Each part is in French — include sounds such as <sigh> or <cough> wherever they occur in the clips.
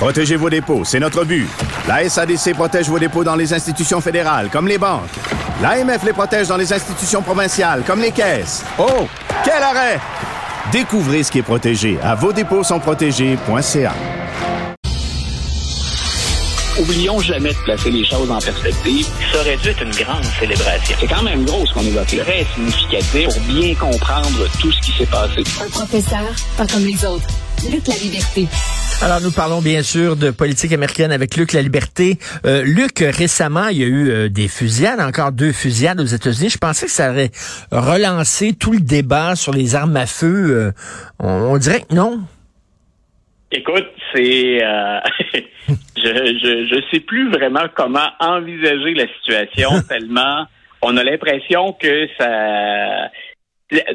Protégez vos dépôts, c'est notre but. La SADC protège vos dépôts dans les institutions fédérales, comme les banques. L'AMF les protège dans les institutions provinciales, comme les caisses. Oh, quel arrêt! Découvrez ce qui est protégé à vos dépôts sont protégés.ca. Oublions jamais de placer les choses en perspective. Ça aurait dû être une grande célébration. C'est quand même gros ce qu'on évoque. Très significatif pour bien comprendre tout ce qui s'est passé. Un professeur, pas comme les autres. Luc la liberté. Alors, nous parlons bien sûr de politique américaine avec Luc La Liberté. Euh, Luc, récemment, il y a eu euh, des fusillades, encore deux fusillades aux États-Unis. Je pensais que ça aurait relancé tout le débat sur les armes à feu. Euh, on, on, dirait que non. Écoute, c'est... Euh, <laughs> je, je, je sais plus vraiment comment envisager la situation <laughs> tellement on a l'impression que ça...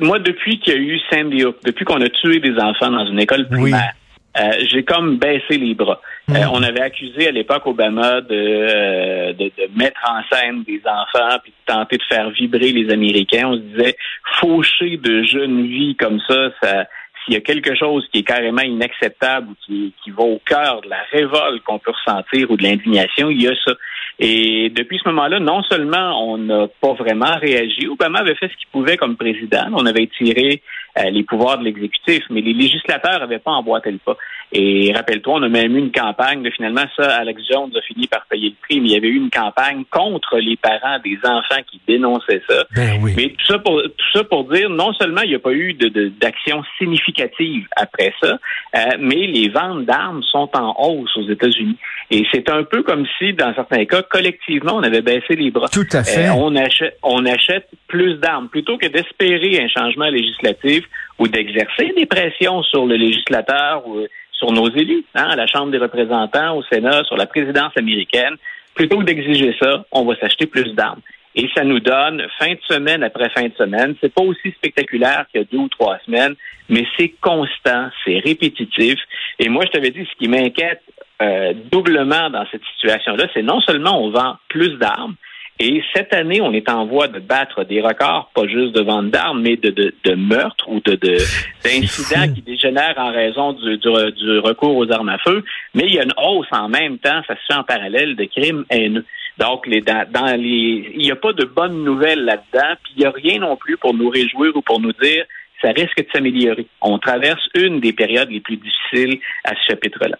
Moi, depuis qu'il y a eu Sandy Hook, depuis qu'on a tué des enfants dans une école primaire, euh, j'ai comme baissé les bras. Euh, on avait accusé à l'époque Obama de, euh, de, de, mettre en scène des enfants puis de tenter de faire vibrer les Américains. On se disait faucher de jeunes vies comme ça, ça s'il y a quelque chose qui est carrément inacceptable ou qui, qui va au cœur de la révolte qu'on peut ressentir ou de l'indignation, il y a ça. Et depuis ce moment-là, non seulement on n'a pas vraiment réagi, Obama avait fait ce qu'il pouvait comme président, on avait tiré les pouvoirs de l'exécutif, mais les législateurs n'avaient pas emboîté le pas. Et rappelle-toi, on a même eu une campagne, de, finalement, ça, Alex Jones a fini par payer le prix, mais il y avait eu une campagne contre les parents des enfants qui dénonçaient ça. Ben oui. Mais tout ça pour tout ça pour dire, non seulement il n'y a pas eu de, d'action significative après ça, euh, mais les ventes d'armes sont en hausse aux États-Unis. Et c'est un peu comme si, dans certains cas, collectivement, on avait baissé les bras. Tout à fait. Euh, on achète, on achète plus d'armes plutôt que d'espérer un changement législatif ou d'exercer des pressions sur le législateur ou sur nos élus, hein, à la Chambre des représentants, au Sénat, sur la présidence américaine. Plutôt que d'exiger ça, on va s'acheter plus d'armes. Et ça nous donne fin de semaine après fin de semaine. C'est pas aussi spectaculaire qu'il y a deux ou trois semaines, mais c'est constant, c'est répétitif. Et moi, je t'avais dit, ce qui m'inquiète euh, doublement dans cette situation-là, c'est non seulement on vend plus d'armes, et cette année, on est en voie de battre des records, pas juste de vente d'armes, mais de, de, de meurtres ou de d'incidents qui dégénèrent en raison du, du, du, recours aux armes à feu. Mais il y a une hausse en même temps, ça se fait en parallèle, de crimes haineux. Donc, les, dans, dans les, il n'y a pas de bonnes nouvelles là-dedans, puis il n'y a rien non plus pour nous réjouir ou pour nous dire ça risque de s'améliorer. On traverse une des périodes les plus difficiles à ce chapitre-là.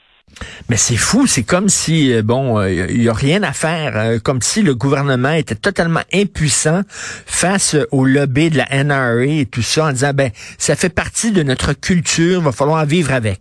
Mais c'est fou, c'est comme si, euh, bon, il euh, y a rien à faire, euh, comme si le gouvernement était totalement impuissant face au lobby de la NRA et tout ça, en disant, ben, ça fait partie de notre culture, va falloir vivre avec.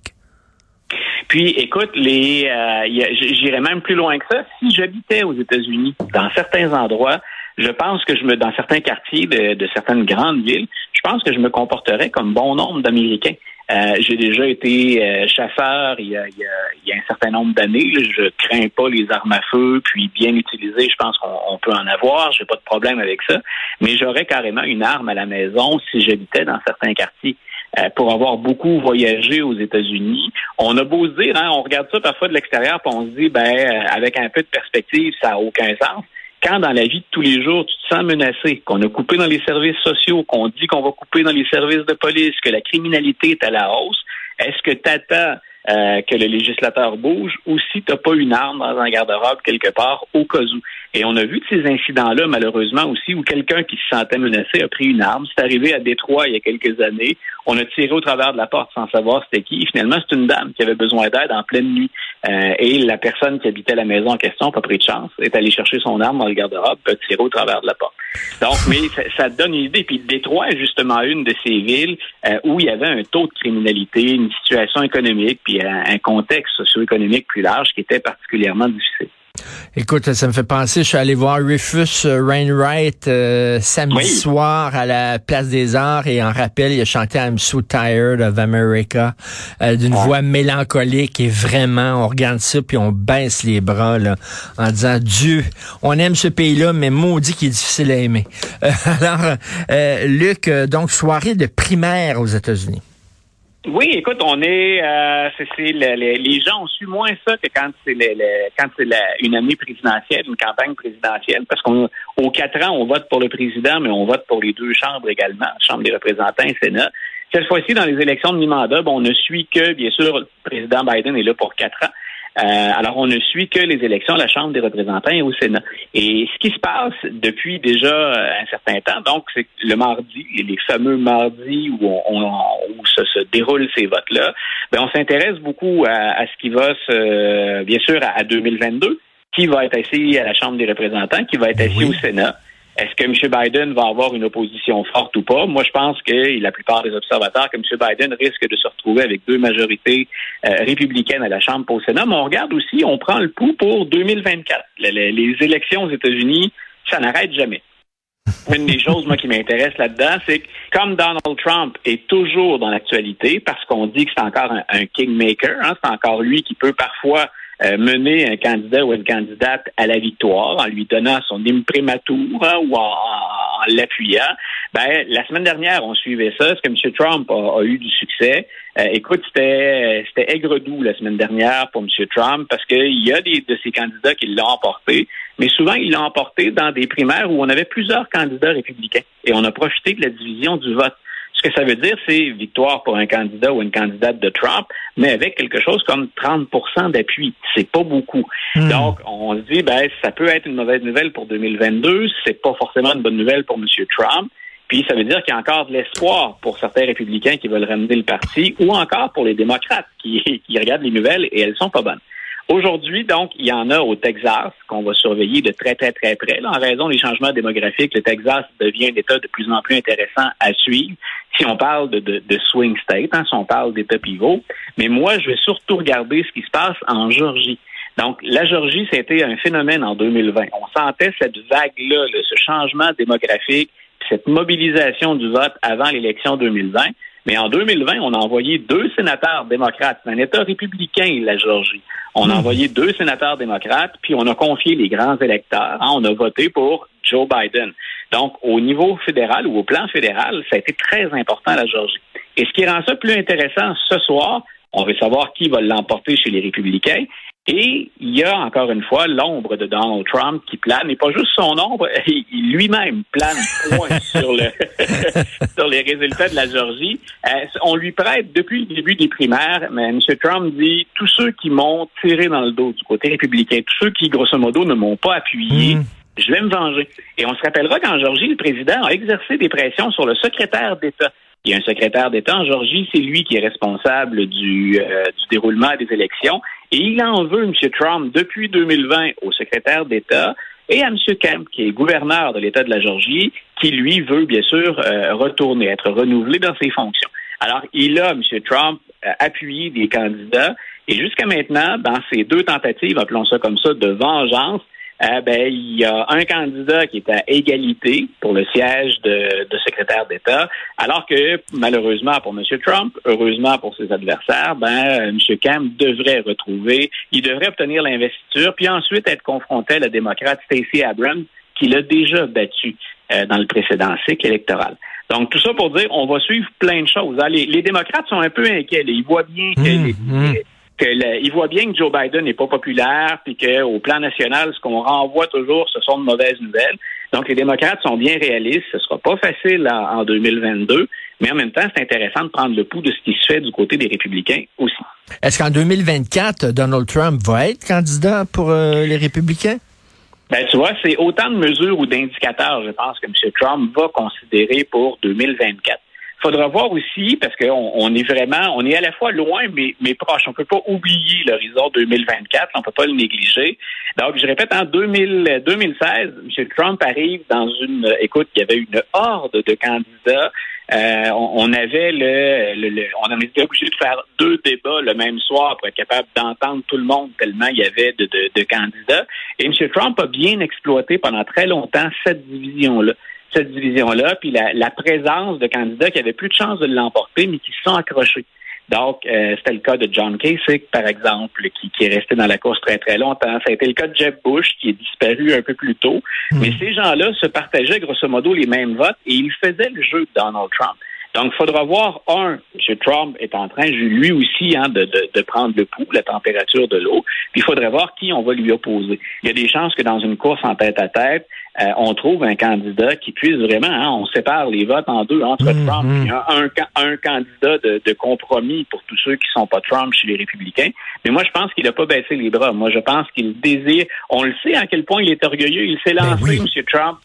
Puis, écoute, les, j'irais même plus loin que ça. Si j'habitais aux États-Unis, dans certains endroits, je pense que je me, dans certains quartiers de, de certaines grandes villes, je pense que je me comporterais comme bon nombre d'Américains. Euh, j'ai déjà été euh, chasseur il y, a, il, y a, il y, a, un certain nombre d'années. Je crains pas les armes à feu, puis bien utilisées, je pense qu'on peut en avoir. J'ai pas de problème avec ça. Mais j'aurais carrément une arme à la maison si j'habitais dans certains quartiers. Euh, pour avoir beaucoup voyagé aux États-Unis. On a beau se dire, hein, on regarde ça parfois de l'extérieur, puis on se dit, ben, euh, avec un peu de perspective, ça n'a aucun sens quand dans la vie de tous les jours, tu te sens menacé, qu'on a coupé dans les services sociaux, qu'on dit qu'on va couper dans les services de police, que la criminalité est à la hausse, est-ce que tu attends euh, que le législateur bouge ou si tu n'as pas une arme dans un garde-robe quelque part au cas où? Et on a vu ces incidents-là, malheureusement aussi, où quelqu'un qui se sentait menacé a pris une arme. C'est arrivé à Détroit il y a quelques années. On a tiré au travers de la porte sans savoir c'était qui. finalement, c'est une dame qui avait besoin d'aide en pleine nuit. Euh, et la personne qui habitait la maison en question, pas pris de chance, est allée chercher son arme dans le garde-robe, a tiré au travers de la porte. Donc, mais ça, ça donne une idée. Puis Détroit est justement une de ces villes euh, où il y avait un taux de criminalité, une situation économique, puis un, un contexte socio-économique plus large qui était particulièrement difficile. Écoute, ça me fait penser, je suis allé voir Rufus Rainwright euh, samedi soir à la Place des Arts et en rappel, il a chanté I'm So Tired of America euh, d'une voix mélancolique et vraiment, on regarde ça puis on baisse les bras là, en disant Dieu, on aime ce pays-là, mais maudit qu'il est difficile à aimer. <laughs> Euh, alors, Luc, donc soirée de primaire aux États-Unis. Oui, écoute, on est, euh, c'est, les, gens ont su moins ça que quand c'est quand c'est une année présidentielle, une campagne présidentielle, parce qu'au quatre ans, on vote pour le président, mais on vote pour les deux chambres également, Chambre des représentants et Sénat. Cette fois-ci, dans les élections de mi-mandat, on ne suit que, bien sûr, le président Biden est là pour quatre ans. Euh, alors, on ne suit que les élections à la Chambre des représentants et au Sénat. Et ce qui se passe depuis déjà un certain temps, donc, c'est le mardi, les fameux mardis où, on, où se, se déroulent ces votes-là, ben, on s'intéresse beaucoup à, ce qui va se, bien sûr, à, 2022, qui va être assis à la Chambre des représentants, qui va être assis au Sénat. Est-ce que M. Biden va avoir une opposition forte ou pas? Moi, je pense que la plupart des observateurs que M. Biden risque de se retrouver avec deux majorités euh, républicaines à la Chambre pour au Sénat. Mais on regarde aussi, on prend le pouls pour 2024. Les, élections aux États-Unis, ça n'arrête jamais. Une des choses, moi, qui m'intéresse là-dedans, c'est que comme Donald Trump est toujours dans l'actualité, parce qu'on dit que c'est encore un, kingmaker, hein, c'est encore lui qui peut parfois euh, mener un candidat ou une candidate à la victoire en lui donnant son imprimatur hein, ou en, l'appuyant. Ben, la semaine dernière, on suivait ça. Est-ce que M. Trump a, eu du succès? Euh, écoute, c'était c'était aigre-doux la semaine dernière pour M. Trump parce qu'il y a des de ces candidats qui l'ont emporté, mais souvent il l'a emporté dans des primaires où on avait plusieurs candidats républicains et on a profité de la division du vote. Ce que ça veut dire, c'est victoire pour un candidat ou une candidate de Trump, mais avec quelque chose comme 30% d'appui. C'est pas beaucoup. Hmm. Donc, on se dit, ben, ça peut être une mauvaise nouvelle pour 2022. C'est pas forcément une bonne nouvelle pour M. Trump. Puis ça veut dire qu'il y a encore de l'espoir pour certains républicains qui veulent ramener le parti, ou encore pour les démocrates qui, <laughs> qui regardent les nouvelles et elles sont pas bonnes. Aujourd'hui, donc, il y en a au Texas qu'on va surveiller de très, très, très près. en raison des changements démographiques, le Texas devient un État de plus en plus intéressant à suivre si on parle de, de, swing state, hein, si on parle d'État pivot. Mais moi, je vais surtout regarder ce qui se passe en Georgie. Donc, la Georgie, c'était un phénomène en 2020. On sentait cette vague-là, ce changement démographique, cette mobilisation du vote avant l'élection 2020. Mais en 2020, on a envoyé deux sénateurs démocrates. C'est un État républicain, la Georgie. On a hmm. envoyé deux sénateurs démocrates, puis on a confié les grands électeurs. Hein, on a voté pour Joe Biden. Donc, au niveau fédéral ou au plan fédéral, ça a été très important, la Georgie. Et ce qui rend ça plus intéressant ce soir, on veut savoir qui va l'emporter chez les républicains. Et il y a encore une fois l'ombre de Donald Trump qui plane, et pas juste son ombre, <laughs> lui-même plane <laughs> sur, le <laughs> sur les résultats de la Georgie. Euh, on lui prête depuis le début des primaires, mais M. Trump dit tous ceux qui m'ont tiré dans le dos du côté républicain, tous ceux qui, grosso modo, ne m'ont pas appuyé. Hmm. Je vais me venger. Et on se rappellera qu'en Georgie, le président a exercé des pressions sur le secrétaire d'État il y a un secrétaire d'État en Georgie, c'est lui qui est responsable du, euh, du déroulement des élections. Et il en veut, M. Trump, depuis 2020 au secrétaire d'État et à M. Kemp, qui est gouverneur de l'État de la Georgie, qui, lui, veut bien sûr euh, retourner, être renouvelé dans ses fonctions. Alors, il a, M. Trump, euh, appuyé des candidats. Et jusqu'à maintenant, dans ces deux tentatives, appelons ça comme ça, de vengeance, euh, ben, il y a un candidat qui est à égalité pour le siège de, secrétaire d'État, alors que malheureusement pour M. Trump, heureusement pour ses adversaires, ben, M. Kemp devrait retrouver, il devrait obtenir l'investiture, puis ensuite être confronté à la démocrate Stacey Abrams, qui l'a déjà battu euh, dans le précédent cycle électoral. Donc, tout ça pour dire, on va suivre plein de choses. Hein. Les, démocrates sont un peu inquiets. Ils voient bien que mmh, mmh il voit bien que Joe Biden n'est pas populaire, puis qu'au plan national, ce qu'on renvoie toujours, ce sont de mauvaises nouvelles. Donc, les démocrates sont bien réalistes. Ce sera pas facile en, 2022, mais en même temps, c'est intéressant de prendre le pouls de ce qui se fait du côté des républicains aussi. Est-ce qu'en 2024, Donald Trump va être candidat pour euh, les républicains? Ben, tu vois, c'est autant de mesures ou d'indicateurs, je pense, que M. Trump va considérer pour 2024 faudra voir aussi, parce qu'on on est vraiment, on est à la fois loin, mais, mais proche. On peut pas oublier l'horizon 2024, on peut pas le négliger. Donc, je répète, en 2000, 2016, M. Trump arrive dans une, écoute, il y avait une horde de candidats euh, on, avait le, on en était obligé de faire deux débats le même soir pour être capable d'entendre tout le monde tellement il y avait de, de, candidats. Et M. Trump a bien exploité pendant très longtemps cette division-là cette division-là, puis la, la, présence de candidats qui avaient plus de chances de l'emporter, mais qui se sont accrochés. Donc, euh, c'était le cas de John Kasich, par exemple, qui, qui, est resté dans la course très, très longtemps. Ça a été le cas de Jeb Bush, qui est disparu un peu plus tôt. Hmm. Mais ces gens-là se partageaient grosso modo les mêmes votes et ils faisaient le jeu de Donald Trump. Donc, il faudra voir, un, M. Trump est en train, lui aussi, hein, de, de, de, prendre le pouls, la température de l'eau. Puis, il faudrait voir qui on va lui opposer. Il y a des chances que dans une course en tête à tête, euh, on trouve un candidat qui puisse vraiment, hein, on sépare les votes en deux entre mm-hmm. Trump et un, un, candidat de, de, compromis pour tous ceux qui sont pas Trump chez les républicains. Mais moi, je pense qu'il n'a pas baissé les bras. Moi, je pense qu'il désire, on le sait à quel point il est orgueilleux. Il s'est ben lancé, M. Trump,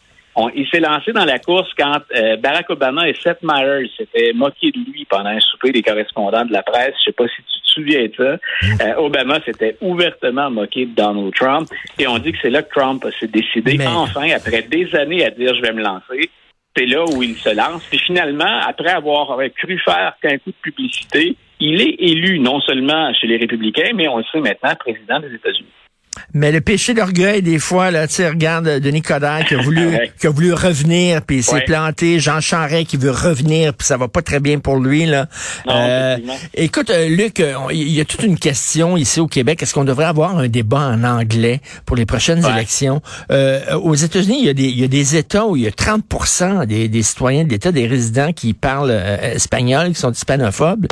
il s'est lancé dans la course quand euh, Barack Obama et Seth Meyers s'étaient moqués de lui pendant un souper des correspondants de la presse. Je sais pas si tu te souviens de ça. Mm. Euh, Obama s'était ouvertement moqué de Donald Trump. Et on dit que c'est là que Trump s'est décidé, enfin, après des années à dire je vais me lancer. C'est là où il se lance. Puis finalement, après avoir cru faire qu'un coup de publicité, il est élu non seulement chez les républicains, mais on le sait maintenant, président des États-Unis. Mais le péché d'orgueil, des fois, là, tu sais, regarde Denis Coderre qui a voulu, <laughs> qui a voulu revenir, puis il s'est planté. Jean Charest qui veut revenir, puis ça va pas très bien pour lui, là. euh, écoute, euh, Luc, euh, il y a toute une question ici au Québec. Est-ce qu'on devrait avoir un débat en anglais pour les prochaines élections? Euh, aux États-Unis, il y, a des, il y a des États où il y a 30 des, des citoyens de l'État, des résidents qui parlent espagnol, qui sont hispanophobes.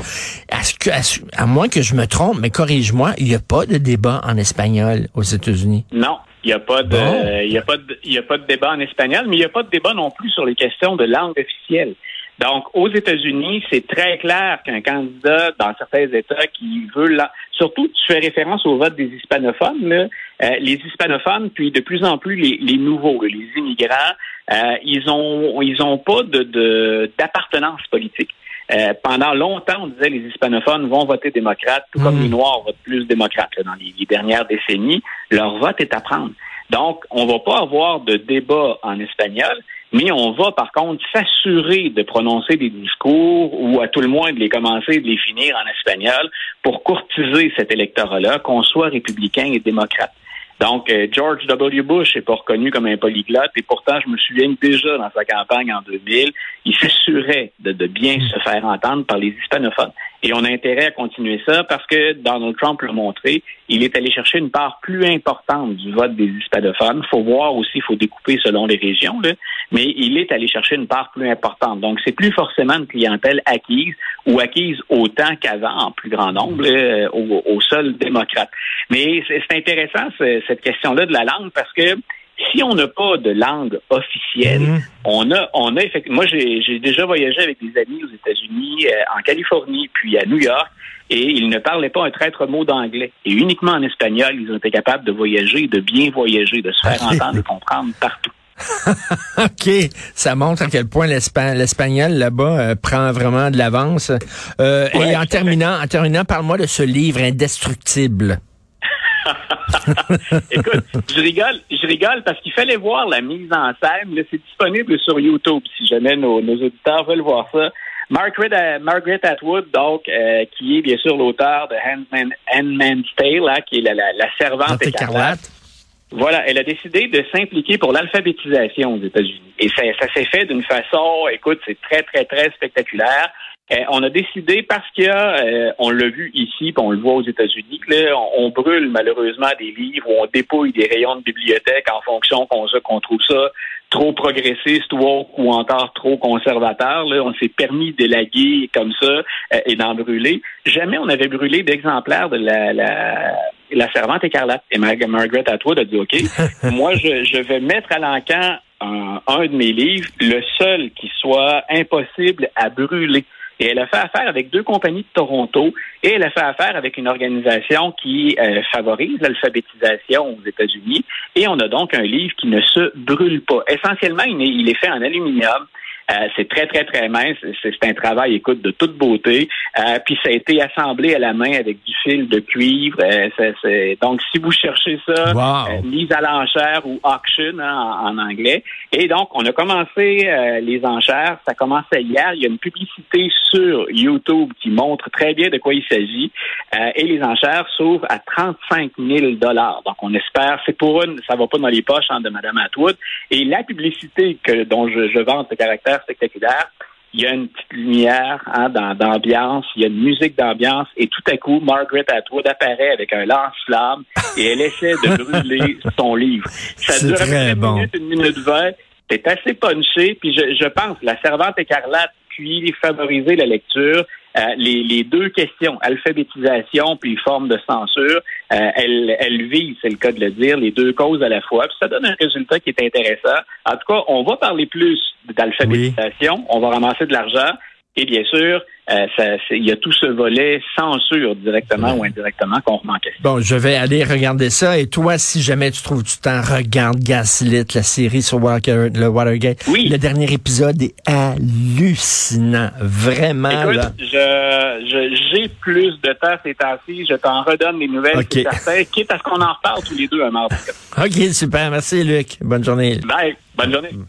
Est-ce que, à moins que je me trompe, mais corrige-moi, il n'y a pas de débat en espagnol aux États-Unis? Non. Il n'y a pas de, y a pas de, il y a pas de débat en espagnol, mais il n'y a pas de débat non plus sur les questions de langue officielle. Donc, aux États-Unis, c'est très clair qu'un candidat dans certains États qui veut la... surtout tu fais référence au vote des hispanophones, là, euh, les hispanophones, puis de plus en plus les, les nouveaux, les immigrants, euh, ils ont ils ont pas de d'appartenance politique. Euh, pendant longtemps, on disait les hispanophones vont voter démocrate, tout comme hmm. les Noirs votent plus démocrate dans les, dernières décennies. Leur vote est à prendre. Donc, on va pas avoir de débat en espagnol, mais on va par contre s'assurer de prononcer des discours ou à tout le moins de les commencer, de les finir en espagnol pour courtiser cet électorat-là, qu'on soit républicain et démocrate. Donc, euh, George W. Bush n'est pas reconnu comme un polyglotte et pourtant, je me souviens déjà dans sa campagne en 2000, il s'assurait de, de, bien se faire entendre par les hispanophones. Et on a intérêt à continuer ça parce que Donald Trump l'a montré, il est allé chercher une part plus importante du vote des hispanophones. faut voir aussi, il faut découper selon les régions, là, mais il est allé chercher une part plus importante. Donc, c'est plus forcément une clientèle acquise ou acquise autant qu'avant, en plus grand nombre, au, au seul démocrate. Mais c'est intéressant, cette question-là de la langue, parce que si on n'a pas de langue officielle, mhm. on a, on a effectivement. Moi, j'ai déjà voyagé avec des amis aux États-Unis, euh, en Californie, puis à New York, et ils ne parlaient pas un traître mot d'anglais. Et uniquement en espagnol, ils ont été capables de voyager, de bien voyager, de se faire entendre et comprendre partout. <laughs> OK, ça montre à quel point l'espagnol là-bas euh, prend vraiment de l'avance. Euh, et en terminant, en terminant, parle-moi de ce livre indestructible. <laughs> Écoute, je rigole, je rigole parce qu'il fallait voir la mise en scène. C'est disponible sur YouTube si jamais nos, auditeurs veulent voir ça. Margaret, euh, Margaret Atwood, donc, euh, qui est bien sûr l'auteur de Handman's Tale, hein, qui est la, la, servante écarlate. Voilà, elle a décidé de s'impliquer pour l'alphabétisation aux États-Unis. Et ça, ça s'est fait d'une façon, écoute, c'est très, très, très spectaculaire. Euh, on a décidé parce qu'il y a, euh, on l'a vu ici, puis on le voit aux États-Unis, on, on, brûle malheureusement des livres ou on dépouille des rayons de bibliothèque en fonction qu'on qu'on trouve ça trop progressiste ou, encore trop conservateur. Là, on s'est permis d'élaguer comme ça euh, et d'en brûler. Jamais on avait brûlé d'exemplaires de la, la, la servante écarlate. Et Margaret Atwood a dit OK, <laughs> moi je, je vais mettre à l'encan un, un de mes livres, le seul qui soit impossible à brûler. Et elle a fait affaire avec deux compagnies de Toronto et elle a fait affaire avec une organisation qui euh, favorise l'alphabétisation aux États-Unis. Et on a donc un livre qui ne se brûle pas. Essentiellement, il est, fait en aluminium. Euh, c'est très, très, très mince. C'est un travail, écoute, de toute beauté. Euh, puis ça a été assemblé à la main avec du fil de cuivre. Euh, donc, si vous cherchez ça, mise à l'enchère ou auction hein, en, anglais. Et donc, on a commencé les enchères. Ça commençait hier. Il y a une publicité sur YouTube qui montre très bien de quoi il s'agit. et les enchères s'ouvrent à 35 000 dollars. Donc, on espère, c'est pour une, ça va pas dans les poches hein, de Mme Atwood. Et la publicité que, dont je, je vante ce caractère spectaculaire, il y a une petite lumière hein, d'ambiance, il y a une musique d'ambiance, et tout à coup, Margaret Atwood apparaît avec un lance-flamme et elle essaie de <laughs> brûler son livre. Ça dure une minute, une minute vingt. C'est assez punché, puis je, je pense, la servante écarlate puis favoriser la lecture. Euh, les, deux questions, alphabétisation puis forme de censure, euh, elles, elles visent, c'est le cas de le dire, les deux causes à la fois. Puis ça donne un résultat qui est intéressant. En tout cas, on va parler plus d'alphabétisation, on va ramasser de l'argent, et bien sûr, euh, il y a tout ce volet censure directement ou indirectement qu'on remet en question. Bon, je vais aller regarder ça. Et toi, si jamais tu trouves du temps, regarde Gaslit, la série sur le Watergate. Oui. Le dernier épisode est hallucinant. Vraiment. Écoute, je, j'ai plus de temps ces temps-ci. Je t'en redonne les nouvelles. Okay. quitte à ce qu'on en reparle tous les deux un mardi. <laughs> OK, super. Merci, Luc. Bonne journée. Bye. Bonne journée.